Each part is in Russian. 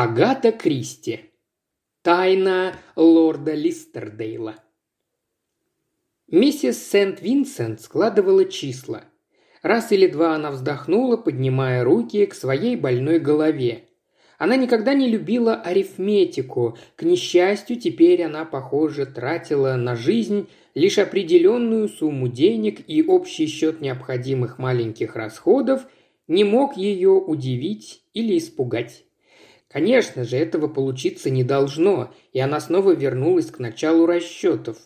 Агата Кристи. Тайна лорда Листердейла. Миссис Сент-Винсент складывала числа. Раз или два она вздохнула, поднимая руки к своей больной голове. Она никогда не любила арифметику. К несчастью, теперь она, похоже, тратила на жизнь лишь определенную сумму денег, и общий счет необходимых маленьких расходов не мог ее удивить или испугать. Конечно же, этого получиться не должно, и она снова вернулась к началу расчетов.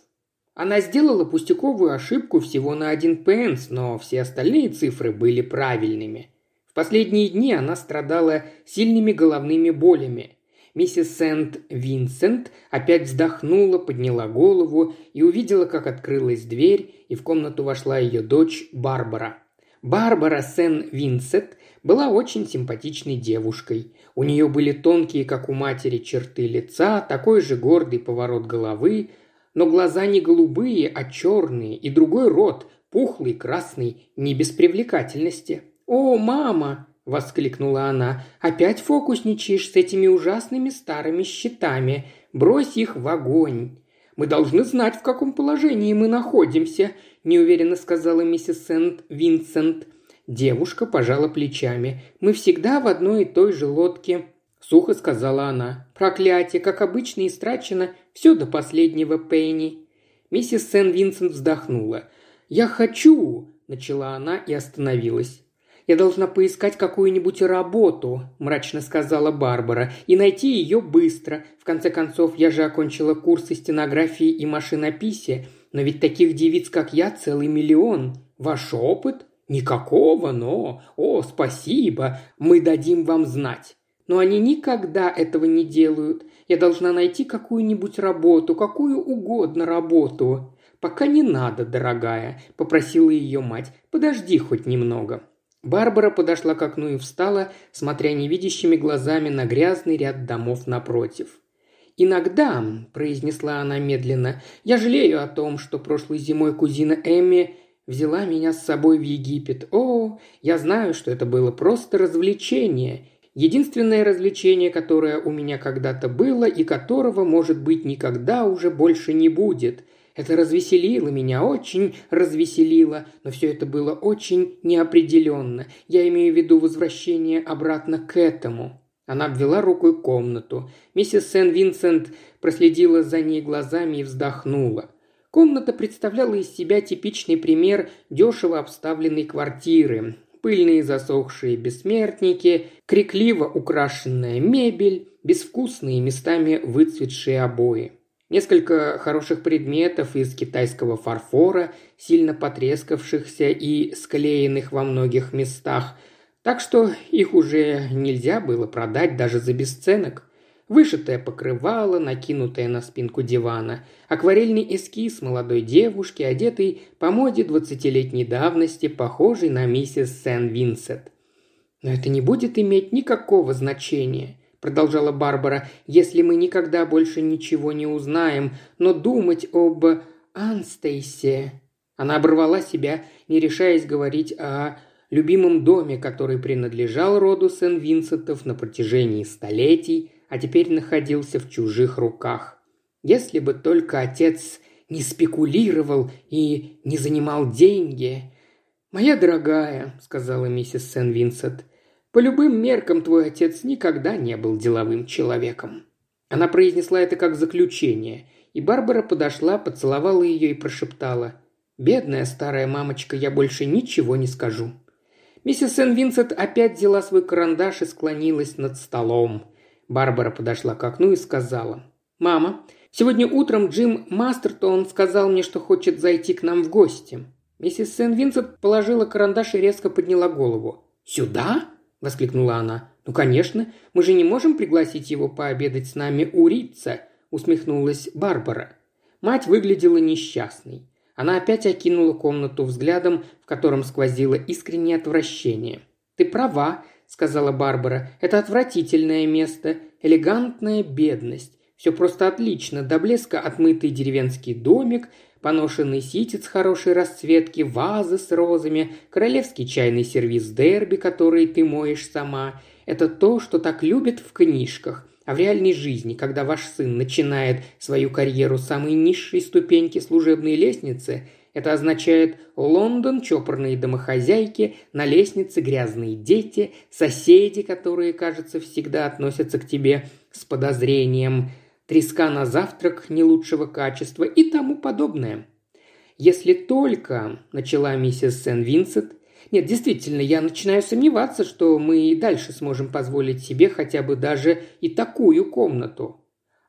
Она сделала пустяковую ошибку всего на один пенс, но все остальные цифры были правильными. В последние дни она страдала сильными головными болями. Миссис Сент-Винсент опять вздохнула, подняла голову и увидела, как открылась дверь, и в комнату вошла ее дочь Барбара. Барбара Сен-Винсент была очень симпатичной девушкой. У нее были тонкие, как у матери, черты лица, такой же гордый поворот головы, но глаза не голубые, а черные, и другой рот, пухлый, красный, не без привлекательности. «О, мама!» – воскликнула она. «Опять фокусничаешь с этими ужасными старыми щитами. Брось их в огонь!» «Мы должны знать, в каком положении мы находимся», – неуверенно сказала миссис Сент-Винсент. Девушка пожала плечами. «Мы всегда в одной и той же лодке», – сухо сказала она. «Проклятие, как обычно, истрачено все до последнего пенни». Миссис Сен-Винсент вздохнула. «Я хочу!» – начала она и остановилась. «Я должна поискать какую-нибудь работу», – мрачно сказала Барбара, – «и найти ее быстро. В конце концов, я же окончила курсы стенографии и машинописия, но ведь таких девиц, как я, целый миллион. Ваш опыт? Никакого, но... О, спасибо, мы дадим вам знать. Но они никогда этого не делают. Я должна найти какую-нибудь работу, какую угодно работу. «Пока не надо, дорогая», – попросила ее мать. «Подожди хоть немного». Барбара подошла к окну и встала, смотря невидящими глазами на грязный ряд домов напротив. «Иногда», – произнесла она медленно, – «я жалею о том, что прошлой зимой кузина Эмми взяла меня с собой в Египет. О, я знаю, что это было просто развлечение. Единственное развлечение, которое у меня когда-то было и которого, может быть, никогда уже больше не будет. Это развеселило меня, очень развеселило, но все это было очень неопределенно. Я имею в виду возвращение обратно к этому. Она обвела рукой комнату. Миссис Сен-Винсент проследила за ней глазами и вздохнула. Комната представляла из себя типичный пример дешево обставленной квартиры. Пыльные засохшие бессмертники, крикливо украшенная мебель, безвкусные местами выцветшие обои. Несколько хороших предметов из китайского фарфора, сильно потрескавшихся и склеенных во многих местах, так что их уже нельзя было продать даже за бесценок. Вышитое покрывало, накинутое на спинку дивана, акварельный эскиз молодой девушки, одетой по моде двадцатилетней давности, похожей на миссис Сен-Винсент. Но это не будет иметь никакого значения продолжала Барбара, если мы никогда больше ничего не узнаем, но думать об Анстейсе. Она оборвала себя, не решаясь говорить о любимом доме, который принадлежал роду Сен-Винсентов на протяжении столетий, а теперь находился в чужих руках. Если бы только отец не спекулировал и не занимал деньги. «Моя дорогая», — сказала миссис Сен-Винсент, по любым меркам твой отец никогда не был деловым человеком». Она произнесла это как заключение, и Барбара подошла, поцеловала ее и прошептала. «Бедная старая мамочка, я больше ничего не скажу». Миссис Сен-Винсент опять взяла свой карандаш и склонилась над столом. Барбара подошла к окну и сказала. «Мама, сегодня утром Джим Мастертон сказал мне, что хочет зайти к нам в гости». Миссис Сен-Винсент положила карандаш и резко подняла голову. «Сюда?» – воскликнула она. «Ну, конечно, мы же не можем пригласить его пообедать с нами у Рица», – усмехнулась Барбара. Мать выглядела несчастной. Она опять окинула комнату взглядом, в котором сквозило искреннее отвращение. «Ты права», – сказала Барбара. «Это отвратительное место, элегантная бедность. Все просто отлично, до блеска отмытый деревенский домик, поношенный ситец хорошей расцветки, вазы с розами, королевский чайный сервиз дерби, который ты моешь сама. это то, что так любят в книжках. А в реальной жизни, когда ваш сын начинает свою карьеру с самой низшей ступеньки служебной лестницы, это означает Лондон, чопорные домохозяйки, на лестнице грязные дети, соседи, которые, кажется, всегда относятся к тебе с подозрением, треска на завтрак не лучшего качества и тому подобное. Если только, начала миссис Сен-Винсент, нет, действительно, я начинаю сомневаться, что мы и дальше сможем позволить себе хотя бы даже и такую комнату.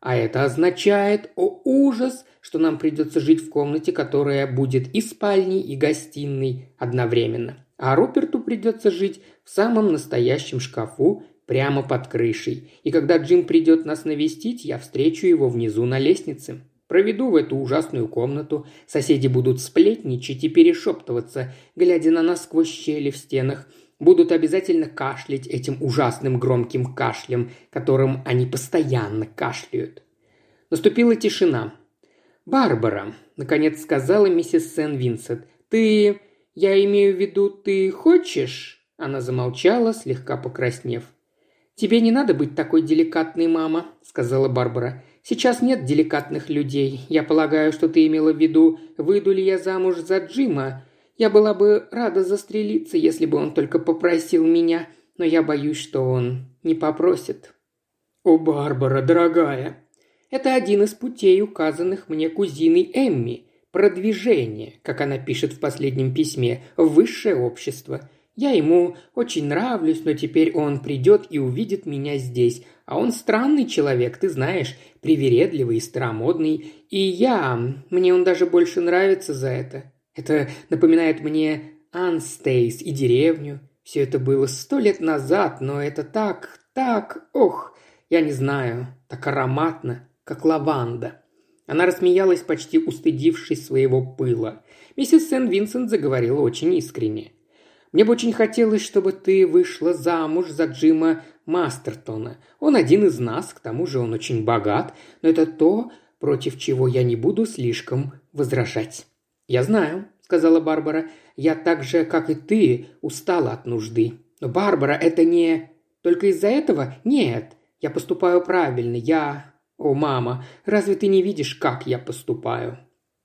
А это означает, о ужас, что нам придется жить в комнате, которая будет и спальней, и гостиной одновременно. А Руперту придется жить в самом настоящем шкафу прямо под крышей. И когда Джим придет нас навестить, я встречу его внизу на лестнице. Проведу в эту ужасную комнату, соседи будут сплетничать и перешептываться, глядя на нас сквозь щели в стенах, будут обязательно кашлять этим ужасным громким кашлем, которым они постоянно кашляют. Наступила тишина. «Барбара», — наконец сказала миссис Сен-Винсент, — «ты... я имею в виду, ты хочешь?» Она замолчала, слегка покраснев. «Тебе не надо быть такой деликатной, мама», — сказала Барбара. Сейчас нет деликатных людей. Я полагаю, что ты имела в виду, выйду ли я замуж за Джима. Я была бы рада застрелиться, если бы он только попросил меня, но я боюсь, что он не попросит». «О, Барбара, дорогая!» «Это один из путей, указанных мне кузиной Эмми. Продвижение, как она пишет в последнем письме, в высшее общество. Я ему очень нравлюсь, но теперь он придет и увидит меня здесь. А он странный человек, ты знаешь, привередливый и старомодный. И я... Мне он даже больше нравится за это. Это напоминает мне Анстейс и деревню. Все это было сто лет назад, но это так, так, ох, я не знаю, так ароматно, как лаванда. Она рассмеялась, почти устыдившись своего пыла. Миссис Сент-Винсент заговорила очень искренне. Мне бы очень хотелось, чтобы ты вышла замуж за Джима Мастертона. Он один из нас, к тому же он очень богат, но это то, против чего я не буду слишком возражать». «Я знаю», — сказала Барбара. «Я так же, как и ты, устала от нужды. Но, Барбара, это не... Только из-за этого? Нет. Я поступаю правильно. Я... О, мама, разве ты не видишь, как я поступаю?»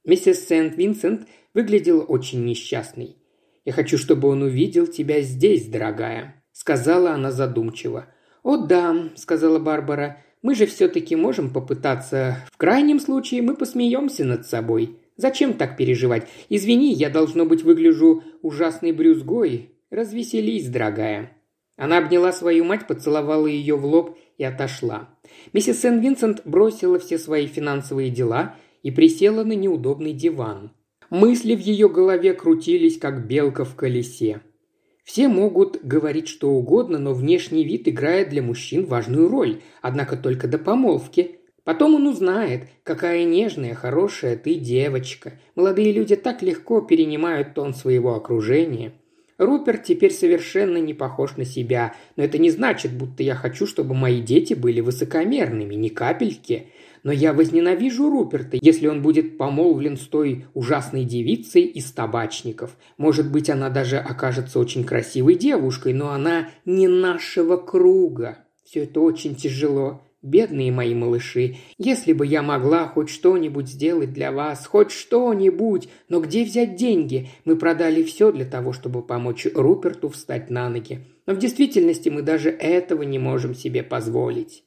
Миссис Сент-Винсент выглядела очень несчастной. Я хочу, чтобы он увидел тебя здесь, дорогая», — сказала она задумчиво. «О да», — сказала Барбара, — «мы же все-таки можем попытаться. В крайнем случае мы посмеемся над собой. Зачем так переживать? Извини, я, должно быть, выгляжу ужасной брюзгой. Развеселись, дорогая». Она обняла свою мать, поцеловала ее в лоб и отошла. Миссис Сен-Винсент бросила все свои финансовые дела и присела на неудобный диван. Мысли в ее голове крутились, как белка в колесе. Все могут говорить что угодно, но внешний вид играет для мужчин важную роль, однако только до помолвки. Потом он узнает, какая нежная, хорошая ты девочка. Молодые люди так легко перенимают тон своего окружения. Руперт теперь совершенно не похож на себя, но это не значит, будто я хочу, чтобы мои дети были высокомерными, ни капельки. Но я возненавижу Руперта, если он будет помолвлен с той ужасной девицей из табачников. Может быть, она даже окажется очень красивой девушкой, но она не нашего круга. Все это очень тяжело. Бедные мои малыши, если бы я могла хоть что-нибудь сделать для вас, хоть что-нибудь, но где взять деньги? Мы продали все для того, чтобы помочь Руперту встать на ноги. Но в действительности мы даже этого не можем себе позволить.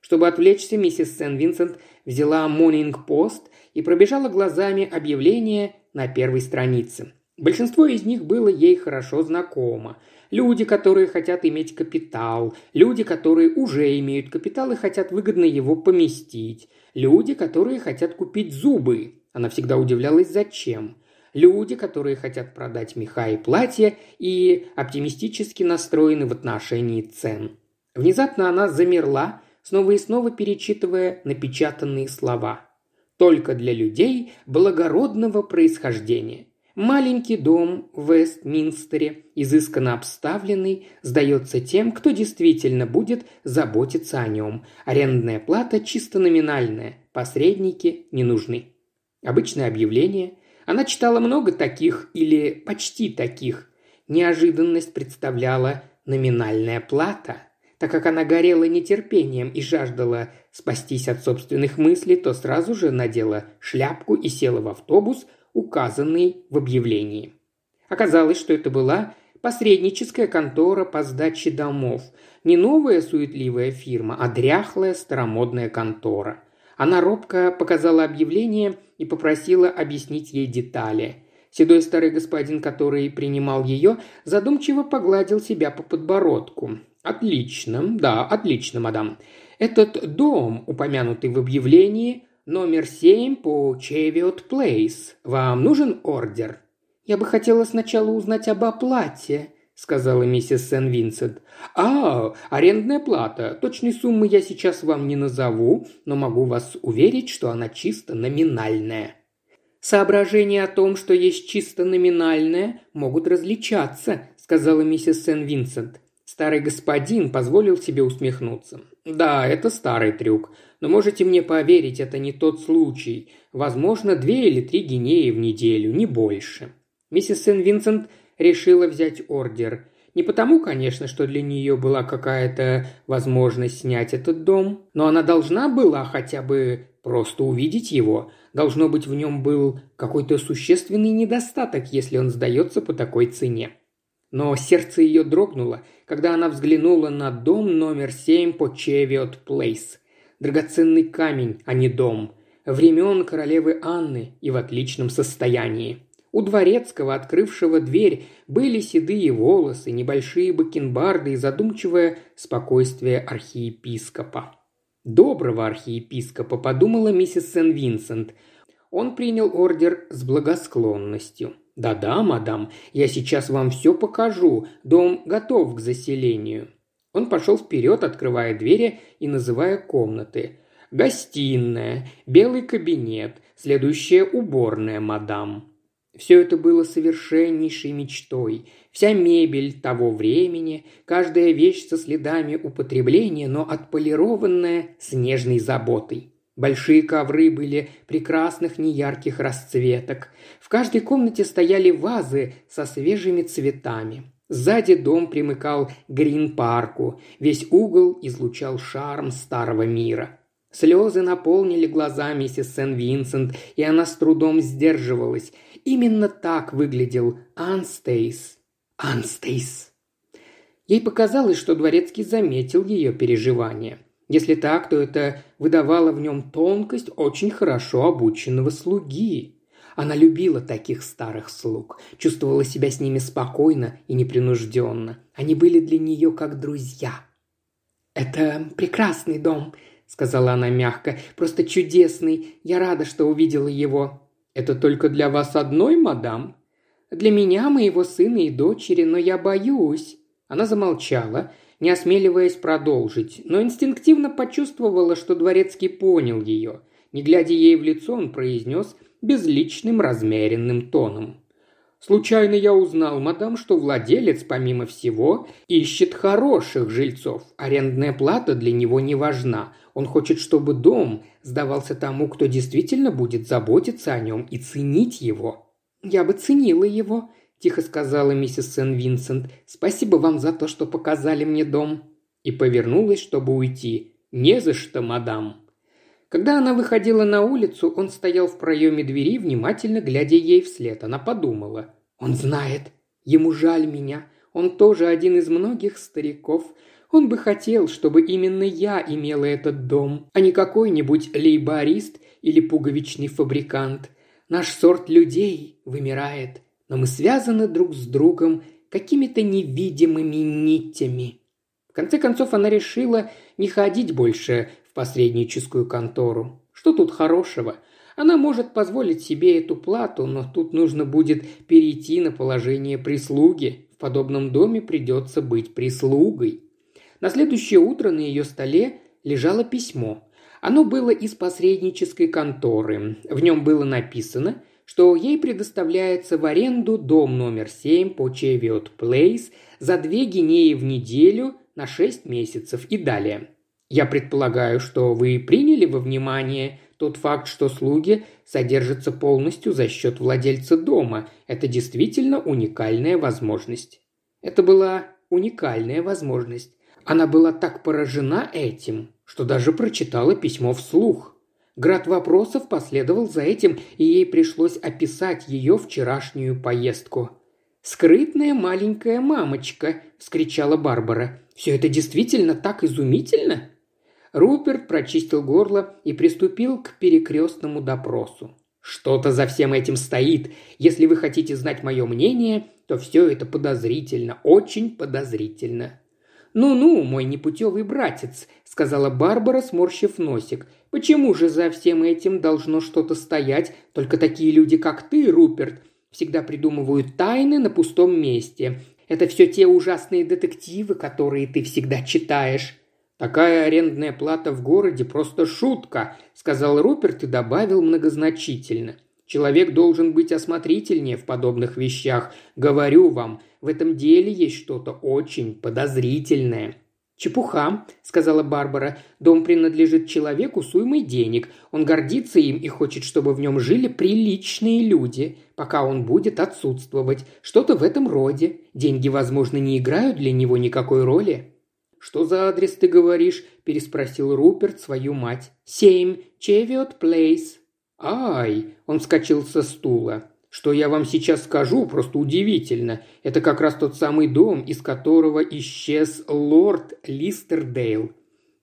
Чтобы отвлечься, миссис Сен-Винсент взяла «Монинг Пост» и пробежала глазами объявления на первой странице. Большинство из них было ей хорошо знакомо. Люди, которые хотят иметь капитал, люди, которые уже имеют капитал и хотят выгодно его поместить, люди, которые хотят купить зубы. Она всегда удивлялась, зачем. Люди, которые хотят продать меха и платья и оптимистически настроены в отношении цен. Внезапно она замерла, снова и снова перечитывая напечатанные слова. «Только для людей благородного происхождения». Маленький дом в Вестминстере, изысканно обставленный, сдается тем, кто действительно будет заботиться о нем. Арендная плата чисто номинальная, посредники не нужны. Обычное объявление. Она читала много таких или почти таких. Неожиданность представляла номинальная плата – Так как она горела нетерпением и жаждала спастись от собственных мыслей, то сразу же надела шляпку и села в автобус, указанный в объявлении. Оказалось, что это была посредническая контора по сдаче домов. Не новая суетливая фирма, а дряхлая старомодная контора. Она робко показала объявление и попросила объяснить ей детали. Седой старый господин, который принимал ее, задумчиво погладил себя по подбородку. «Отлично, да, отлично, мадам. Этот дом, упомянутый в объявлении, номер семь по Чевиот Плейс. Вам нужен ордер?» «Я бы хотела сначала узнать об оплате», – сказала миссис Сен-Винсент. «А, арендная плата. Точной суммы я сейчас вам не назову, но могу вас уверить, что она чисто номинальная». «Соображения о том, что есть чисто номинальное, могут различаться», – сказала миссис Сен-Винсент. Старый господин позволил себе усмехнуться. «Да, это старый трюк. Но можете мне поверить, это не тот случай. Возможно, две или три гинеи в неделю, не больше». Миссис Сен-Винсент решила взять ордер. Не потому, конечно, что для нее была какая-то возможность снять этот дом, но она должна была хотя бы просто увидеть его. Должно быть, в нем был какой-то существенный недостаток, если он сдается по такой цене. Но сердце ее дрогнуло, когда она взглянула на дом номер семь по Чевиот Плейс. Драгоценный камень, а не дом. Времен королевы Анны и в отличном состоянии. У дворецкого, открывшего дверь, были седые волосы, небольшие бакенбарды и задумчивое спокойствие архиепископа. «Доброго архиепископа», – подумала миссис Сен-Винсент. Он принял ордер с благосклонностью. «Да-да, мадам, я сейчас вам все покажу. Дом готов к заселению». Он пошел вперед, открывая двери и называя комнаты. «Гостиная, белый кабинет, следующая уборная, мадам». Все это было совершеннейшей мечтой. Вся мебель того времени, каждая вещь со следами употребления, но отполированная с нежной заботой. Большие ковры были прекрасных неярких расцветок. В каждой комнате стояли вазы со свежими цветами. Сзади дом примыкал Грин-парку. Весь угол излучал шарм старого мира. Слезы наполнили глаза миссис Сен-Винсент, и она с трудом сдерживалась. Именно так выглядел Анстейс. Анстейс. Ей показалось, что Дворецкий заметил ее переживания. Если так, то это выдавало в нем тонкость очень хорошо обученного слуги. Она любила таких старых слуг, чувствовала себя с ними спокойно и непринужденно. Они были для нее как друзья. «Это прекрасный дом», — сказала она мягко, — «просто чудесный. Я рада, что увидела его. «Это только для вас одной, мадам?» «Для меня, моего сына и дочери, но я боюсь». Она замолчала, не осмеливаясь продолжить, но инстинктивно почувствовала, что дворецкий понял ее. Не глядя ей в лицо, он произнес безличным размеренным тоном. «Случайно я узнал, мадам, что владелец, помимо всего, ищет хороших жильцов. Арендная плата для него не важна. Он хочет, чтобы дом сдавался тому, кто действительно будет заботиться о нем и ценить его. «Я бы ценила его», – тихо сказала миссис Сен-Винсент. «Спасибо вам за то, что показали мне дом». И повернулась, чтобы уйти. «Не за что, мадам». Когда она выходила на улицу, он стоял в проеме двери, внимательно глядя ей вслед. Она подумала. «Он знает. Ему жаль меня. Он тоже один из многих стариков. Он бы хотел, чтобы именно я имела этот дом, а не какой-нибудь лейборист или пуговичный фабрикант. Наш сорт людей вымирает, но мы связаны друг с другом какими-то невидимыми нитями. В конце концов она решила не ходить больше посредническую контору. Что тут хорошего? Она может позволить себе эту плату, но тут нужно будет перейти на положение прислуги. В подобном доме придется быть прислугой. На следующее утро на ее столе лежало письмо. Оно было из посреднической конторы. В нем было написано, что ей предоставляется в аренду дом номер 7 по Чевиот Плейс за две гинеи в неделю на 6 месяцев и далее. Я предполагаю, что вы приняли во внимание тот факт, что слуги содержатся полностью за счет владельца дома. Это действительно уникальная возможность. Это была уникальная возможность. Она была так поражена этим, что даже прочитала письмо вслух. Град вопросов последовал за этим, и ей пришлось описать ее вчерашнюю поездку. «Скрытная маленькая мамочка!» – вскричала Барбара. «Все это действительно так изумительно?» Руперт прочистил горло и приступил к перекрестному допросу. «Что-то за всем этим стоит. Если вы хотите знать мое мнение, то все это подозрительно, очень подозрительно». «Ну-ну, мой непутевый братец», — сказала Барбара, сморщив носик. «Почему же за всем этим должно что-то стоять? Только такие люди, как ты, Руперт, всегда придумывают тайны на пустом месте. Это все те ужасные детективы, которые ты всегда читаешь». «Такая арендная плата в городе просто шутка», — сказал Руперт и добавил многозначительно. Человек должен быть осмотрительнее в подобных вещах. Говорю вам, в этом деле есть что-то очень подозрительное». «Чепуха», — сказала Барбара. «Дом принадлежит человеку с уймой денег. Он гордится им и хочет, чтобы в нем жили приличные люди, пока он будет отсутствовать. Что-то в этом роде. Деньги, возможно, не играют для него никакой роли». «Что за адрес ты говоришь?» – переспросил Руперт свою мать. «Семь. Чевиот Плейс», «Ай!» – он вскочил со стула. «Что я вам сейчас скажу, просто удивительно. Это как раз тот самый дом, из которого исчез лорд Листердейл».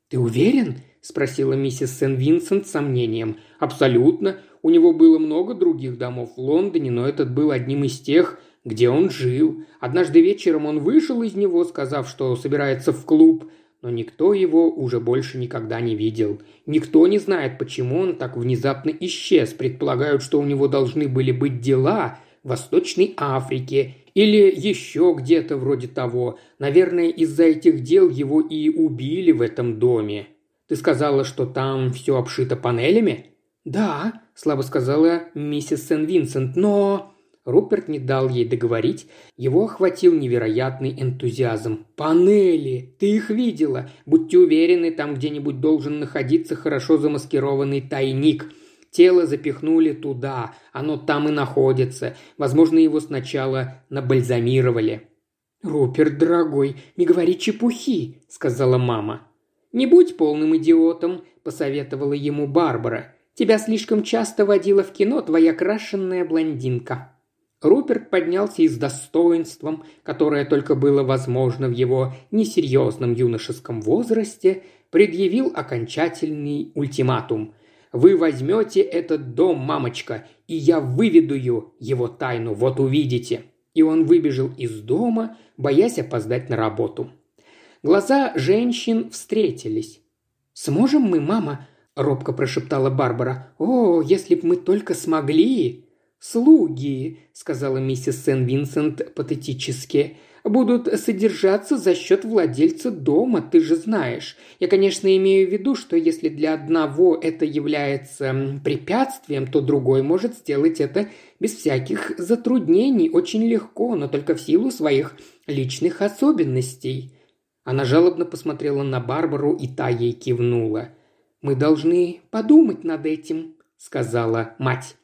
«Ты уверен?» – спросила миссис Сен-Винсент с сомнением. «Абсолютно. У него было много других домов в Лондоне, но этот был одним из тех, где он жил. Однажды вечером он вышел из него, сказав, что собирается в клуб – но никто его уже больше никогда не видел. Никто не знает, почему он так внезапно исчез. Предполагают, что у него должны были быть дела в Восточной Африке или еще где-то вроде того. Наверное, из-за этих дел его и убили в этом доме. Ты сказала, что там все обшито панелями? Да, слабо сказала миссис Сен-Винсент, но... Руперт не дал ей договорить, его охватил невероятный энтузиазм. «Панели! Ты их видела! Будьте уверены, там где-нибудь должен находиться хорошо замаскированный тайник. Тело запихнули туда, оно там и находится. Возможно, его сначала набальзамировали». «Руперт, дорогой, не говори чепухи», — сказала мама. «Не будь полным идиотом», — посоветовала ему Барбара. «Тебя слишком часто водила в кино твоя крашенная блондинка». Руперт поднялся и с достоинством, которое только было возможно в его несерьезном юношеском возрасте, предъявил окончательный ультиматум. «Вы возьмете этот дом, мамочка, и я выведу его тайну, вот увидите». И он выбежал из дома, боясь опоздать на работу. Глаза женщин встретились. «Сможем мы, мама?» – робко прошептала Барбара. «О, если б мы только смогли!» «Слуги», – сказала миссис Сен-Винсент патетически, – «будут содержаться за счет владельца дома, ты же знаешь. Я, конечно, имею в виду, что если для одного это является препятствием, то другой может сделать это без всяких затруднений, очень легко, но только в силу своих личных особенностей». Она жалобно посмотрела на Барбару, и та ей кивнула. «Мы должны подумать над этим», – сказала мать.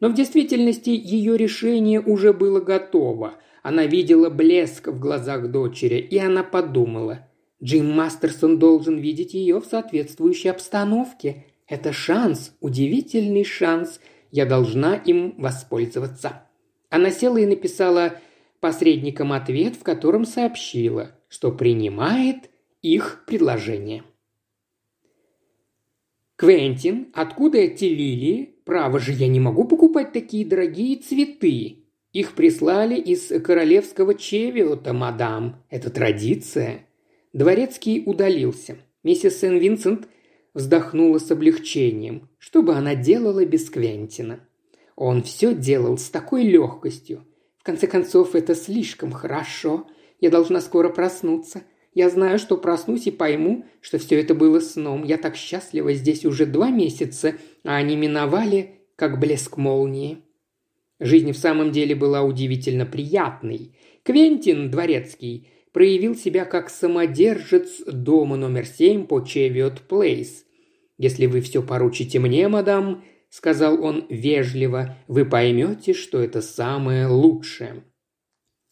Но в действительности ее решение уже было готово. Она видела блеск в глазах дочери, и она подумала. Джим Мастерсон должен видеть ее в соответствующей обстановке. Это шанс, удивительный шанс. Я должна им воспользоваться. Она села и написала посредникам ответ, в котором сообщила, что принимает их предложение. «Квентин, откуда эти лилии?» Право же, я не могу покупать такие дорогие цветы. Их прислали из королевского чевиота, мадам. Это традиция». Дворецкий удалился. Миссис Сен-Винсент вздохнула с облегчением. Что бы она делала без Квентина? Он все делал с такой легкостью. В конце концов, это слишком хорошо. Я должна скоро проснуться. Я знаю, что проснусь и пойму, что все это было сном. Я так счастлива здесь уже два месяца, а они миновали, как блеск молнии. Жизнь в самом деле была удивительно приятной. Квентин Дворецкий проявил себя как самодержец дома номер семь по Чевиот Плейс. «Если вы все поручите мне, мадам», — сказал он вежливо, — «вы поймете, что это самое лучшее».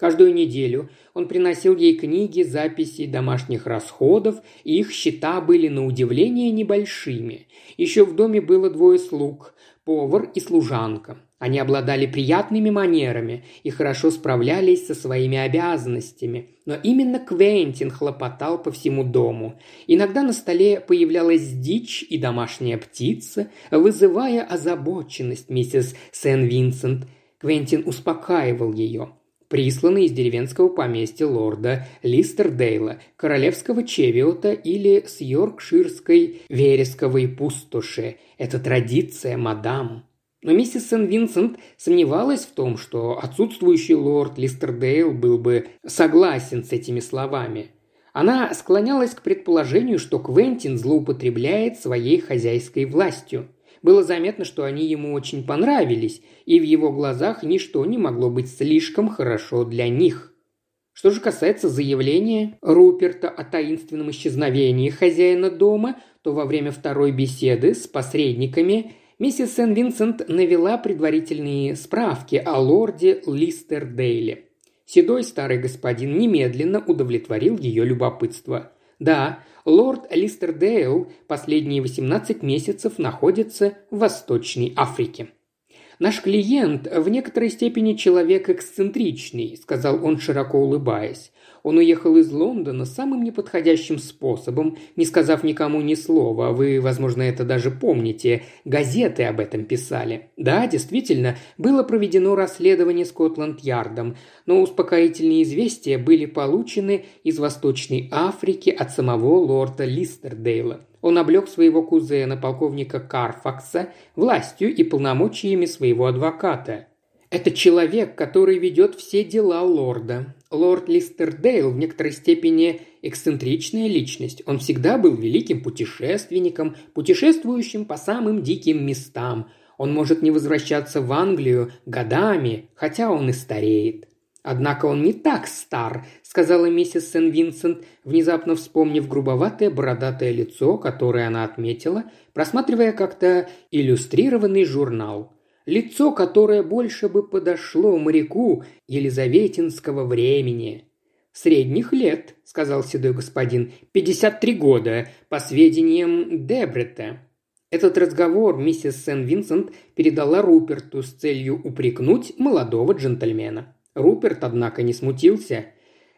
Каждую неделю он приносил ей книги, записи домашних расходов, и их счета были на удивление небольшими. Еще в доме было двое слуг – повар и служанка. Они обладали приятными манерами и хорошо справлялись со своими обязанностями. Но именно Квентин хлопотал по всему дому. Иногда на столе появлялась дичь и домашняя птица, вызывая озабоченность миссис Сен-Винсент. Квентин успокаивал ее – присланный из деревенского поместья лорда Листердейла, королевского Чевиота или с йоркширской вересковой пустоши. Это традиция, мадам. Но миссис Сен-Винсент сомневалась в том, что отсутствующий лорд Листердейл был бы согласен с этими словами. Она склонялась к предположению, что Квентин злоупотребляет своей хозяйской властью – было заметно, что они ему очень понравились, и в его глазах ничто не могло быть слишком хорошо для них. Что же касается заявления Руперта о таинственном исчезновении хозяина дома, то во время второй беседы с посредниками миссис Сен-Винсент навела предварительные справки о лорде Листердейле. Седой старый господин немедленно удовлетворил ее любопытство. Да, лорд Листердейл последние 18 месяцев находится в Восточной Африке. «Наш клиент в некоторой степени человек эксцентричный», – сказал он, широко улыбаясь. Он уехал из Лондона самым неподходящим способом, не сказав никому ни слова. Вы, возможно, это даже помните. Газеты об этом писали. Да, действительно, было проведено расследование Скотланд-Ярдом, но успокоительные известия были получены из Восточной Африки от самого лорда Листердейла. Он облег своего кузена, полковника Карфакса, властью и полномочиями своего адвоката – это человек, который ведет все дела лорда. Лорд Листердейл в некоторой степени эксцентричная личность. Он всегда был великим путешественником, путешествующим по самым диким местам. Он может не возвращаться в Англию годами, хотя он и стареет. «Однако он не так стар», — сказала миссис Сен-Винсент, внезапно вспомнив грубоватое бородатое лицо, которое она отметила, просматривая как-то иллюстрированный журнал лицо, которое больше бы подошло моряку елизаветинского времени. «Средних лет», — сказал седой господин, — «пятьдесят три года, по сведениям Дебрета». Этот разговор миссис Сен-Винсент передала Руперту с целью упрекнуть молодого джентльмена. Руперт, однако, не смутился.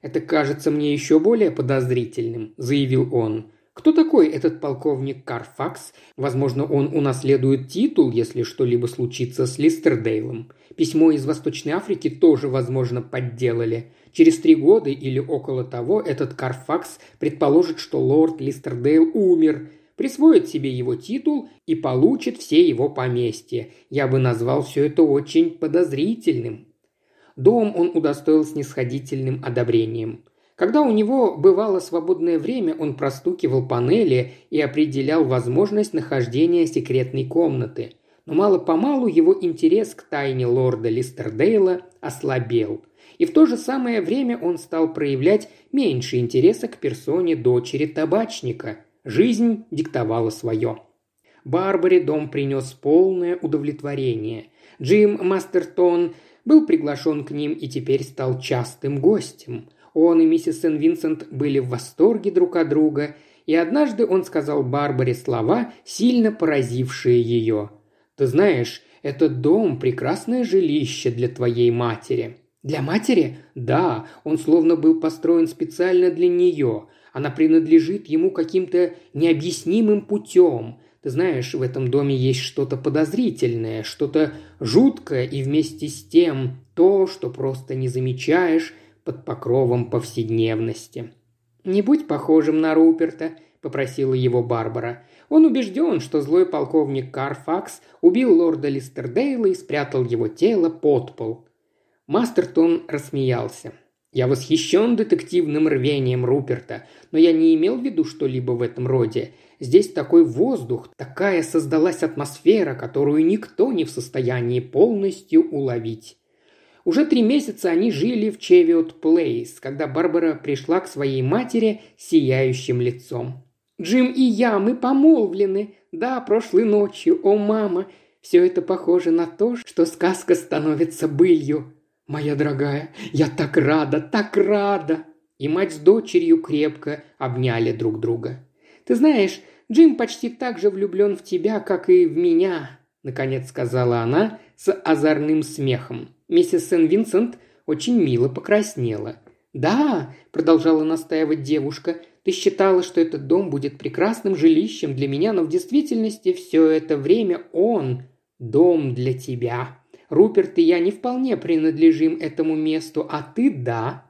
«Это кажется мне еще более подозрительным», – заявил он. Кто такой этот полковник Карфакс? Возможно, он унаследует титул, если что-либо случится с Листердейлом. Письмо из Восточной Африки тоже, возможно, подделали. Через три года или около того этот Карфакс предположит, что лорд Листердейл умер, присвоит себе его титул и получит все его поместья. Я бы назвал все это очень подозрительным. Дом он удостоил снисходительным одобрением – когда у него бывало свободное время, он простукивал панели и определял возможность нахождения секретной комнаты. Но мало-помалу его интерес к тайне лорда Листердейла ослабел. И в то же самое время он стал проявлять меньше интереса к персоне дочери табачника. Жизнь диктовала свое. Барбаре дом принес полное удовлетворение. Джим Мастертон был приглашен к ним и теперь стал частым гостем. Он и миссис Сен-Винсент были в восторге друг от друга, и однажды он сказал Барбаре слова, сильно поразившие ее. «Ты знаешь, этот дом – прекрасное жилище для твоей матери». «Для матери?» «Да, он словно был построен специально для нее. Она принадлежит ему каким-то необъяснимым путем. Ты знаешь, в этом доме есть что-то подозрительное, что-то жуткое и вместе с тем то, что просто не замечаешь, под покровом повседневности. «Не будь похожим на Руперта», – попросила его Барбара. Он убежден, что злой полковник Карфакс убил лорда Листердейла и спрятал его тело под пол. Мастертон рассмеялся. «Я восхищен детективным рвением Руперта, но я не имел в виду что-либо в этом роде. Здесь такой воздух, такая создалась атмосфера, которую никто не в состоянии полностью уловить. Уже три месяца они жили в Чевиот Плейс, когда Барбара пришла к своей матери сияющим лицом. «Джим и я, мы помолвлены. Да, прошлой ночью. О, мама, все это похоже на то, что сказка становится былью». «Моя дорогая, я так рада, так рада!» И мать с дочерью крепко обняли друг друга. «Ты знаешь, Джим почти так же влюблен в тебя, как и в меня», – наконец сказала она с озорным смехом. Миссис Сен-Винсент очень мило покраснела. «Да», – продолжала настаивать девушка, – «ты считала, что этот дом будет прекрасным жилищем для меня, но в действительности все это время он – дом для тебя. Руперт и я не вполне принадлежим этому месту, а ты – да».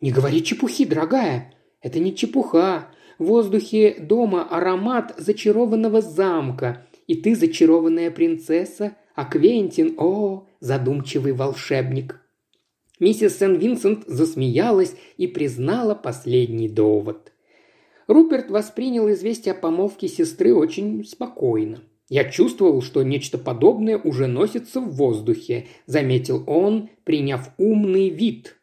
«Не говори чепухи, дорогая. Это не чепуха. В воздухе дома аромат зачарованного замка, и ты зачарованная принцесса, а Квентин, о, задумчивый волшебник. Миссис Сен-Винсент засмеялась и признала последний довод. Руперт воспринял известие о помолвке сестры очень спокойно. «Я чувствовал, что нечто подобное уже носится в воздухе», – заметил он, приняв умный вид.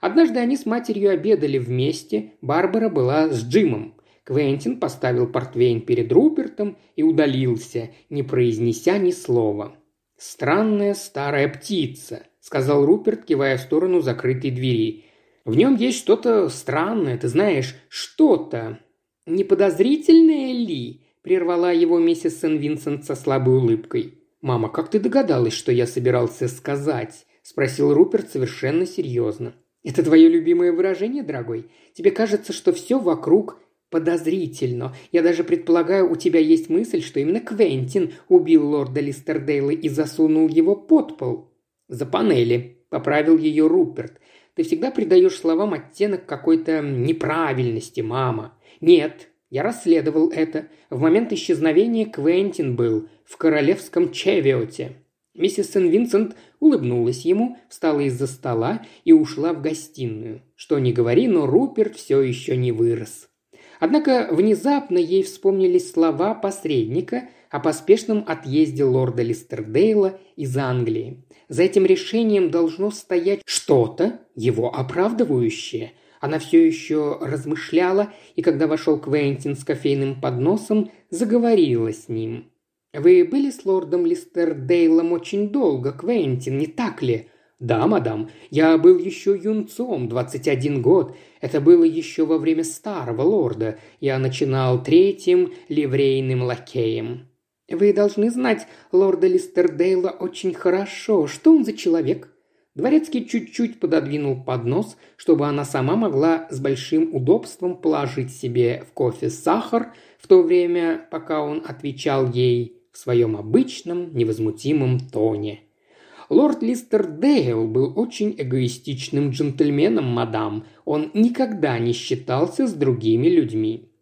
Однажды они с матерью обедали вместе, Барбара была с Джимом. Квентин поставил портвейн перед Рупертом и удалился, не произнеся ни слова. «Странная старая птица», – сказал Руперт, кивая в сторону закрытой двери. «В нем есть что-то странное, ты знаешь, что-то. Неподозрительное ли?» – прервала его миссис Сен-Винсент со слабой улыбкой. «Мама, как ты догадалась, что я собирался сказать?» – спросил Руперт совершенно серьезно. «Это твое любимое выражение, дорогой? Тебе кажется, что все вокруг подозрительно. Я даже предполагаю, у тебя есть мысль, что именно Квентин убил лорда Листердейла и засунул его под пол. За панели, поправил ее Руперт. Ты всегда придаешь словам оттенок какой-то неправильности, мама. Нет, я расследовал это. В момент исчезновения Квентин был в королевском Чевиоте. Миссис Сен-Винсент улыбнулась ему, встала из-за стола и ушла в гостиную. Что ни говори, но Руперт все еще не вырос. Однако внезапно ей вспомнились слова посредника о поспешном отъезде лорда Листердейла из Англии. За этим решением должно стоять что-то, его оправдывающее. Она все еще размышляла, и когда вошел Квентин с кофейным подносом, заговорила с ним. «Вы были с лордом Листердейлом очень долго, Квентин, не так ли?» «Да, мадам. Я был еще юнцом, 21 год. Это было еще во время старого лорда. Я начинал третьим ливрейным лакеем». «Вы должны знать лорда Листердейла очень хорошо. Что он за человек?» Дворецкий чуть-чуть пододвинул поднос, чтобы она сама могла с большим удобством положить себе в кофе сахар, в то время, пока он отвечал ей в своем обычном невозмутимом тоне. Лорд Листердейл был очень эгоистичным джентльменом, мадам. Он никогда не считался с другими людьми.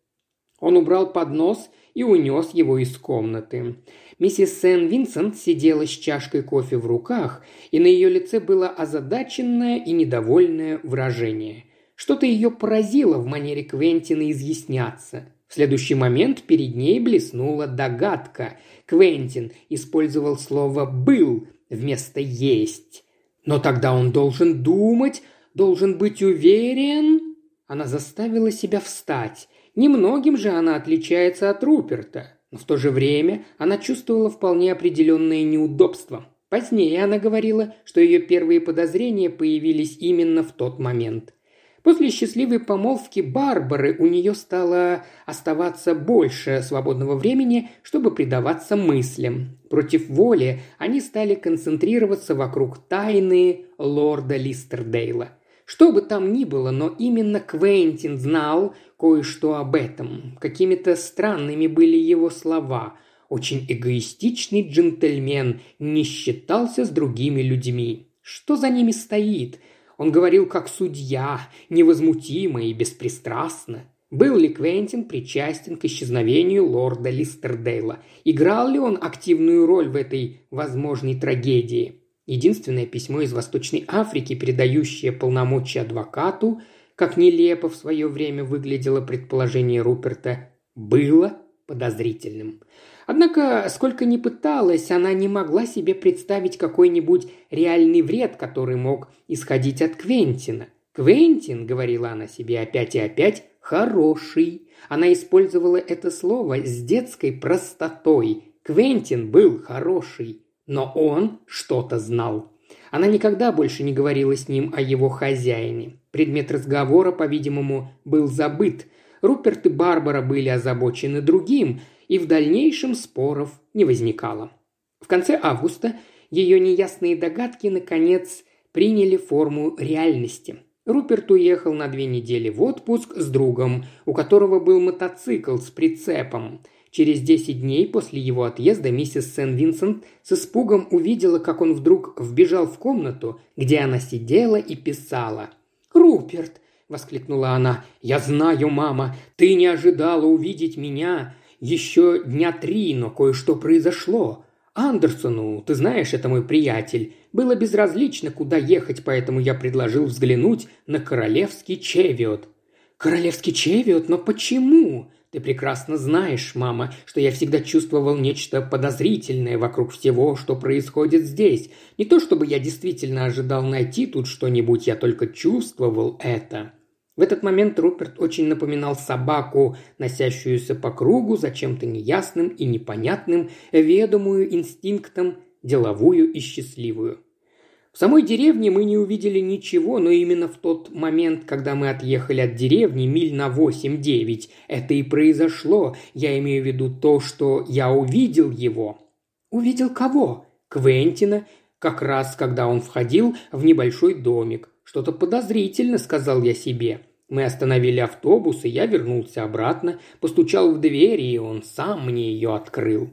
Он убрал поднос и унес его из комнаты. Миссис Сен-Винсент сидела с чашкой кофе в руках, и на ее лице было озадаченное и недовольное выражение. Что-то ее поразило в манере Квентина изъясняться. В следующий момент перед ней блеснула догадка. Квентин использовал слово «был», вместо «есть». Но тогда он должен думать, должен быть уверен. Она заставила себя встать. Немногим же она отличается от Руперта. Но в то же время она чувствовала вполне определенное неудобство. Позднее она говорила, что ее первые подозрения появились именно в тот момент. После счастливой помолвки Барбары у нее стало оставаться больше свободного времени, чтобы предаваться мыслям. Против воли они стали концентрироваться вокруг тайны лорда Листердейла. Что бы там ни было, но именно Квентин знал кое-что об этом. Какими-то странными были его слова. Очень эгоистичный джентльмен не считался с другими людьми. Что за ними стоит – он говорил как судья, невозмутимо и беспристрастно. Был ли Квентин причастен к исчезновению лорда Листердейла? Играл ли он активную роль в этой возможной трагедии? Единственное письмо из Восточной Африки, передающее полномочия адвокату, как нелепо в свое время выглядело предположение Руперта, было подозрительным. Однако, сколько ни пыталась, она не могла себе представить какой-нибудь реальный вред, который мог исходить от Квентина. «Квентин», — говорила она себе опять и опять, — «хороший». Она использовала это слово с детской простотой. Квентин был хороший, но он что-то знал. Она никогда больше не говорила с ним о его хозяине. Предмет разговора, по-видимому, был забыт. Руперт и Барбара были озабочены другим, и в дальнейшем споров не возникало. В конце августа ее неясные догадки, наконец, приняли форму реальности. Руперт уехал на две недели в отпуск с другом, у которого был мотоцикл с прицепом. Через десять дней после его отъезда миссис Сен-Винсент с испугом увидела, как он вдруг вбежал в комнату, где она сидела и писала. «Руперт!» – воскликнула она. «Я знаю, мама, ты не ожидала увидеть меня. Еще дня три, но кое-что произошло. Андерсону, ты знаешь, это мой приятель, было безразлично, куда ехать, поэтому я предложил взглянуть на королевский чевиот. Королевский чевиот? Но почему? Ты прекрасно знаешь, мама, что я всегда чувствовал нечто подозрительное вокруг всего, что происходит здесь. Не то чтобы я действительно ожидал найти тут что-нибудь, я только чувствовал это. В этот момент Руперт очень напоминал собаку, носящуюся по кругу за чем-то неясным и непонятным, ведомую инстинктом, деловую и счастливую. В самой деревне мы не увидели ничего, но именно в тот момент, когда мы отъехали от деревни миль на 8-9, это и произошло. Я имею в виду то, что я увидел его. Увидел кого? Квентина, как раз когда он входил в небольшой домик. Что-то подозрительно, сказал я себе. Мы остановили автобус, и я вернулся обратно, постучал в дверь, и он сам мне ее открыл.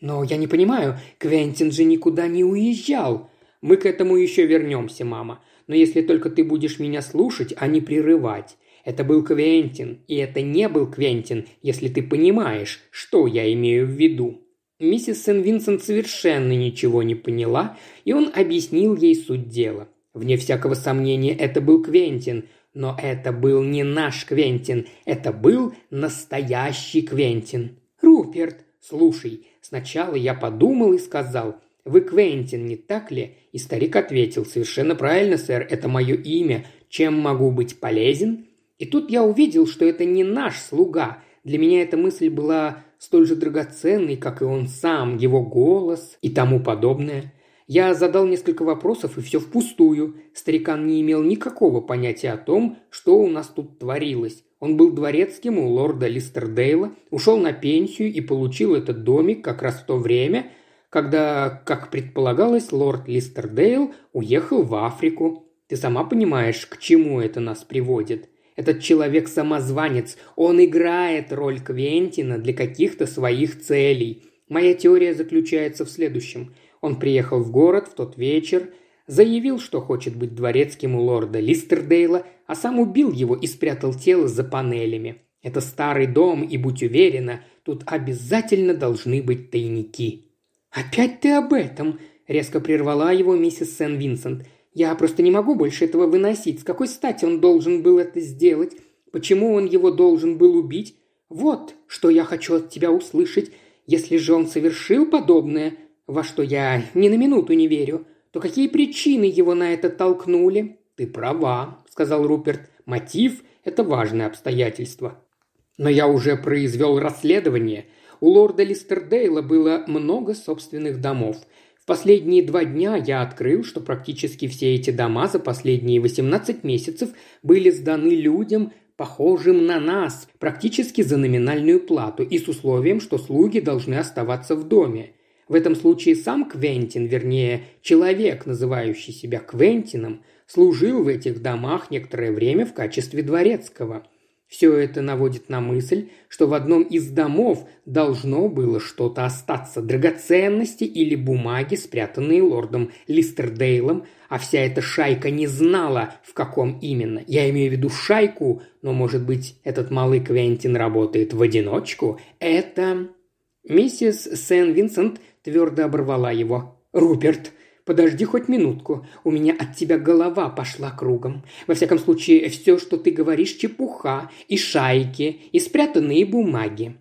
Но я не понимаю, Квентин же никуда не уезжал. Мы к этому еще вернемся, мама. Но если только ты будешь меня слушать, а не прерывать. Это был Квентин, и это не был Квентин, если ты понимаешь, что я имею в виду. Миссис Сен-Винсент совершенно ничего не поняла, и он объяснил ей суть дела. Вне всякого сомнения, это был Квентин, но это был не наш Квентин, это был настоящий Квентин. «Руперт, слушай, сначала я подумал и сказал, вы Квентин, не так ли?» И старик ответил, совершенно правильно, сэр, это мое имя, чем могу быть полезен? И тут я увидел, что это не наш слуга. Для меня эта мысль была столь же драгоценной, как и он сам, его голос и тому подобное. Я задал несколько вопросов, и все впустую. Старикан не имел никакого понятия о том, что у нас тут творилось. Он был дворецким у лорда Листердейла, ушел на пенсию и получил этот домик как раз в то время, когда, как предполагалось, лорд Листердейл уехал в Африку. Ты сама понимаешь, к чему это нас приводит. Этот человек самозванец, он играет роль Квентина для каких-то своих целей. Моя теория заключается в следующем – он приехал в город в тот вечер, заявил, что хочет быть дворецким у лорда Листердейла, а сам убил его и спрятал тело за панелями. Это старый дом, и будь уверена, тут обязательно должны быть тайники. «Опять ты об этом?» – резко прервала его миссис Сен-Винсент. «Я просто не могу больше этого выносить. С какой стати он должен был это сделать? Почему он его должен был убить? Вот, что я хочу от тебя услышать. Если же он совершил подобное, во что я ни на минуту не верю, то какие причины его на это толкнули? Ты права, сказал Руперт. Мотив – это важное обстоятельство. Но я уже произвел расследование. У лорда Листердейла было много собственных домов. В последние два дня я открыл, что практически все эти дома за последние 18 месяцев были сданы людям, похожим на нас, практически за номинальную плату и с условием, что слуги должны оставаться в доме. В этом случае сам Квентин, вернее, человек, называющий себя Квентином, служил в этих домах некоторое время в качестве дворецкого. Все это наводит на мысль, что в одном из домов должно было что-то остаться, драгоценности или бумаги, спрятанные лордом Листердейлом, а вся эта шайка не знала, в каком именно. Я имею в виду шайку, но, может быть, этот малый Квентин работает в одиночку? Это... Миссис Сен-Винсент твердо оборвала его. «Руперт, подожди хоть минутку. У меня от тебя голова пошла кругом. Во всяком случае, все, что ты говоришь, чепуха, и шайки, и спрятанные бумаги».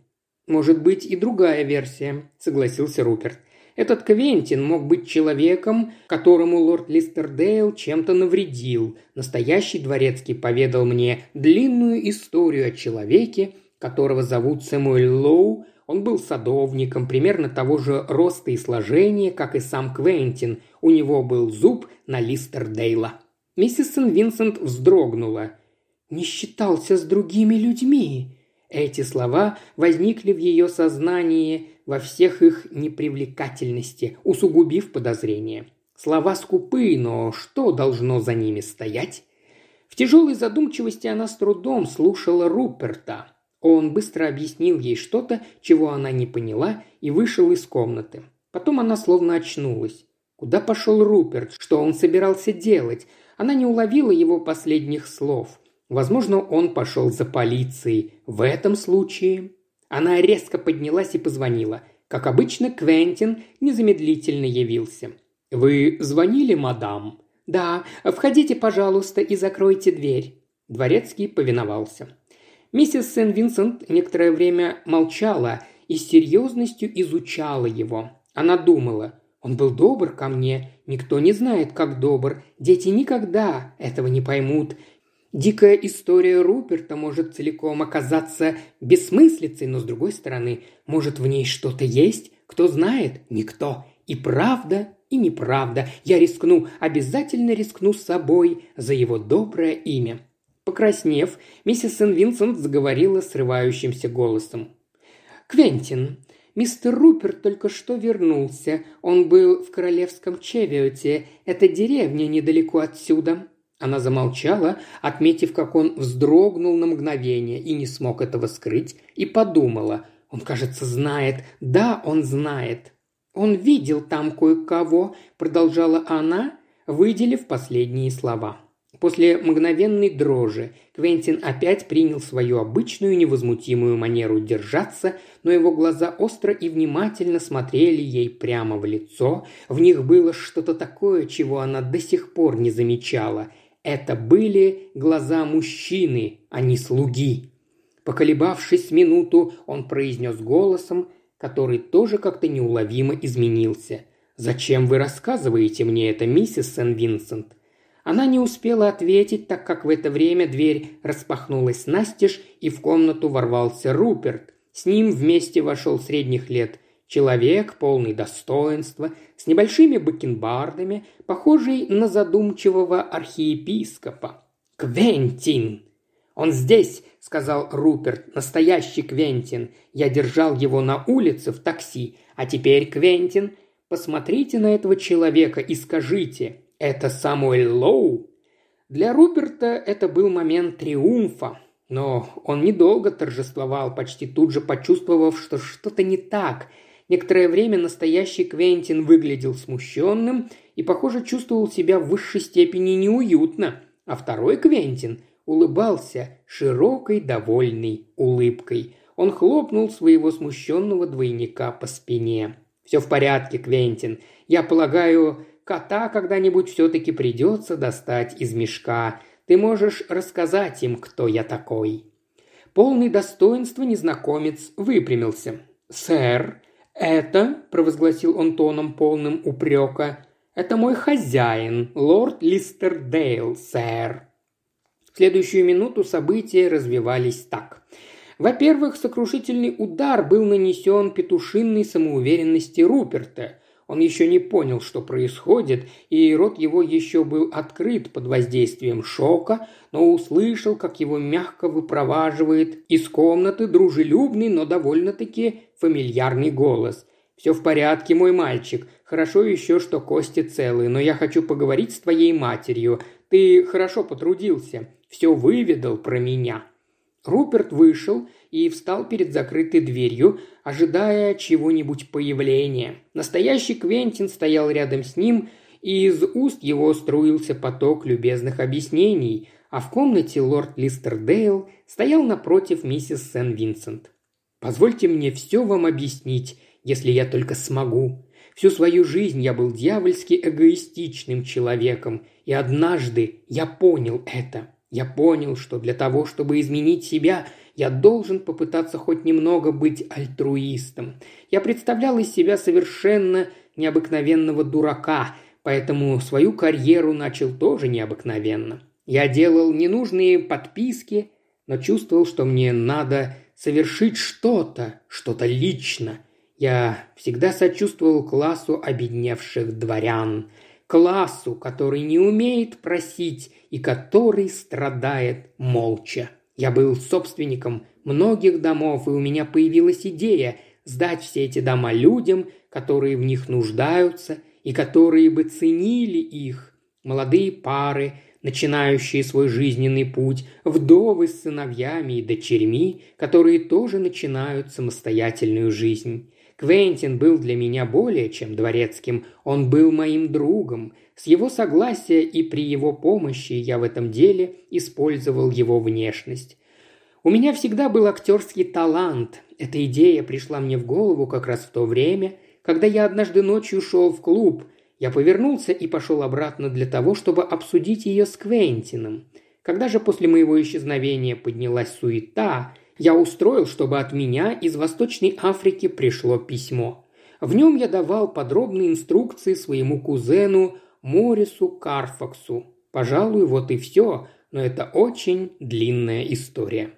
«Может быть, и другая версия», – согласился Руперт. Этот Квентин мог быть человеком, которому лорд Листердейл чем-то навредил. Настоящий дворецкий поведал мне длинную историю о человеке, которого зовут Сэмуэль Лоу, Он был садовником, примерно того же роста и сложения, как и сам Квентин. У него был зуб на Листердейла. Миссис Сен-Винсент вздрогнула. «Не считался с другими людьми». Эти слова возникли в ее сознании во всех их непривлекательности, усугубив подозрение. Слова скупы, но что должно за ними стоять? В тяжелой задумчивости она с трудом слушала Руперта. Он быстро объяснил ей что-то, чего она не поняла, и вышел из комнаты. Потом она словно очнулась. Куда пошел Руперт? Что он собирался делать? Она не уловила его последних слов. Возможно, он пошел за полицией. В этом случае... Она резко поднялась и позвонила. Как обычно, Квентин незамедлительно явился. «Вы звонили, мадам?» «Да, входите, пожалуйста, и закройте дверь». Дворецкий повиновался. Миссис Сен-Винсент некоторое время молчала и с серьезностью изучала его. Она думала, он был добр ко мне, никто не знает, как добр, дети никогда этого не поймут. Дикая история Руперта может целиком оказаться бессмыслицей, но с другой стороны, может в ней что-то есть, кто знает, никто. И правда, и неправда. Я рискну, обязательно рискну с собой за его доброе имя». Покраснев, миссис Сен-Винсент заговорила срывающимся голосом. «Квентин, мистер Руперт только что вернулся. Он был в королевском Чевиоте. Это деревня недалеко отсюда». Она замолчала, отметив, как он вздрогнул на мгновение и не смог этого скрыть, и подумала. Он, кажется, знает. Да, он знает. «Он видел там кое-кого», – продолжала она, выделив последние слова. После мгновенной дрожи Квентин опять принял свою обычную невозмутимую манеру держаться, но его глаза остро и внимательно смотрели ей прямо в лицо. В них было что-то такое, чего она до сих пор не замечала. Это были глаза мужчины, а не слуги. Поколебавшись минуту, он произнес голосом, который тоже как-то неуловимо изменился. «Зачем вы рассказываете мне это, миссис Сен-Винсент?» Она не успела ответить, так как в это время дверь распахнулась настежь, и в комнату ворвался Руперт. С ним вместе вошел средних лет человек, полный достоинства, с небольшими бакенбардами, похожий на задумчивого архиепископа. «Квентин!» «Он здесь!» – сказал Руперт. «Настоящий Квентин. Я держал его на улице в такси. А теперь, Квентин, посмотрите на этого человека и скажите, это Самуэль Лоу?» Для Руперта это был момент триумфа, но он недолго торжествовал, почти тут же почувствовав, что что-то не так. Некоторое время настоящий Квентин выглядел смущенным и, похоже, чувствовал себя в высшей степени неуютно, а второй Квентин – улыбался широкой довольной улыбкой. Он хлопнул своего смущенного двойника по спине. «Все в порядке, Квентин. Я полагаю, кота когда-нибудь все-таки придется достать из мешка. Ты можешь рассказать им, кто я такой». Полный достоинства незнакомец выпрямился. «Сэр, это», – провозгласил он тоном полным упрека, – «это мой хозяин, лорд Листердейл, сэр». В следующую минуту события развивались так. Во-первых, сокрушительный удар был нанесен петушинной самоуверенности Руперта. Он еще не понял, что происходит, и рот его еще был открыт под воздействием шока, но услышал, как его мягко выпроваживает из комнаты дружелюбный, но довольно-таки фамильярный голос. «Все в порядке, мой мальчик. Хорошо еще, что кости целы, но я хочу поговорить с твоей матерью. Ты хорошо потрудился все выведал про меня». Руперт вышел и встал перед закрытой дверью, ожидая чего-нибудь появления. Настоящий Квентин стоял рядом с ним, и из уст его струился поток любезных объяснений, а в комнате лорд Листердейл стоял напротив миссис Сен-Винсент. «Позвольте мне все вам объяснить, если я только смогу. Всю свою жизнь я был дьявольски эгоистичным человеком, и однажды я понял это. Я понял, что для того, чтобы изменить себя, я должен попытаться хоть немного быть альтруистом. Я представлял из себя совершенно необыкновенного дурака, поэтому свою карьеру начал тоже необыкновенно. Я делал ненужные подписки, но чувствовал, что мне надо совершить что-то, что-то лично. Я всегда сочувствовал классу обедневших дворян, классу, который не умеет просить и который страдает молча. Я был собственником многих домов, и у меня появилась идея сдать все эти дома людям, которые в них нуждаются и которые бы ценили их. Молодые пары, начинающие свой жизненный путь, вдовы с сыновьями и дочерьми, которые тоже начинают самостоятельную жизнь. Квентин был для меня более чем дворецким, он был моим другом. С его согласия и при его помощи я в этом деле использовал его внешность. У меня всегда был актерский талант. Эта идея пришла мне в голову как раз в то время, когда я однажды ночью шел в клуб. Я повернулся и пошел обратно для того, чтобы обсудить ее с Квентином. Когда же после моего исчезновения поднялась суета, я устроил, чтобы от меня из Восточной Африки пришло письмо. В нем я давал подробные инструкции своему кузену Морису Карфаксу. Пожалуй, вот и все, но это очень длинная история.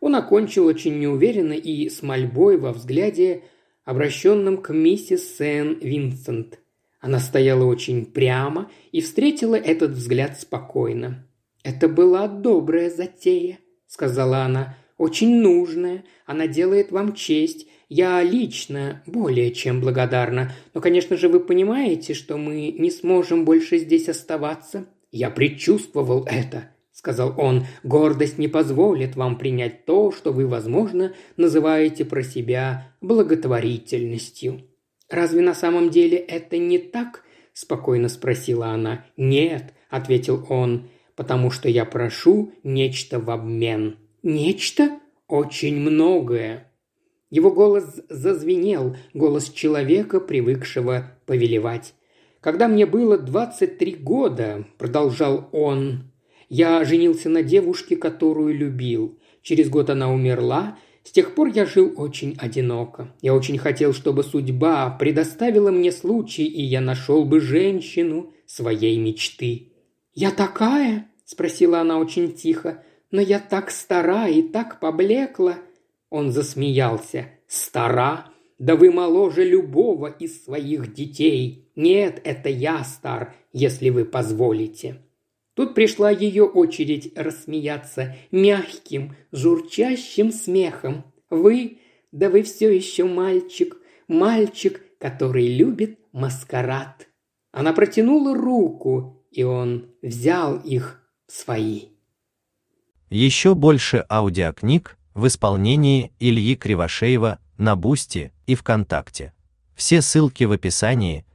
Он окончил очень неуверенно и с мольбой во взгляде, обращенном к миссис Сен-Винсент. Она стояла очень прямо и встретила этот взгляд спокойно. «Это была добрая затея», — сказала она очень нужная, она делает вам честь. Я лично более чем благодарна. Но, конечно же, вы понимаете, что мы не сможем больше здесь оставаться. Я предчувствовал это, сказал он. Гордость не позволит вам принять то, что вы, возможно, называете про себя благотворительностью. Разве на самом деле это не так? спокойно спросила она. Нет, ответил он, потому что я прошу нечто в обмен. Нечто? Очень многое. Его голос зазвенел, голос человека, привыкшего повелевать. «Когда мне было 23 года», – продолжал он, – «я женился на девушке, которую любил. Через год она умерла, с тех пор я жил очень одиноко. Я очень хотел, чтобы судьба предоставила мне случай, и я нашел бы женщину своей мечты». «Я такая?» – спросила она очень тихо. Но я так стара и так поблекла». Он засмеялся. «Стара? Да вы моложе любого из своих детей. Нет, это я стар, если вы позволите». Тут пришла ее очередь рассмеяться мягким, журчащим смехом. «Вы? Да вы все еще мальчик, мальчик, который любит маскарад». Она протянула руку, и он взял их в свои. Еще больше аудиокниг в исполнении Ильи Кривошеева на Boosty и ВКонтакте. Все ссылки в описании –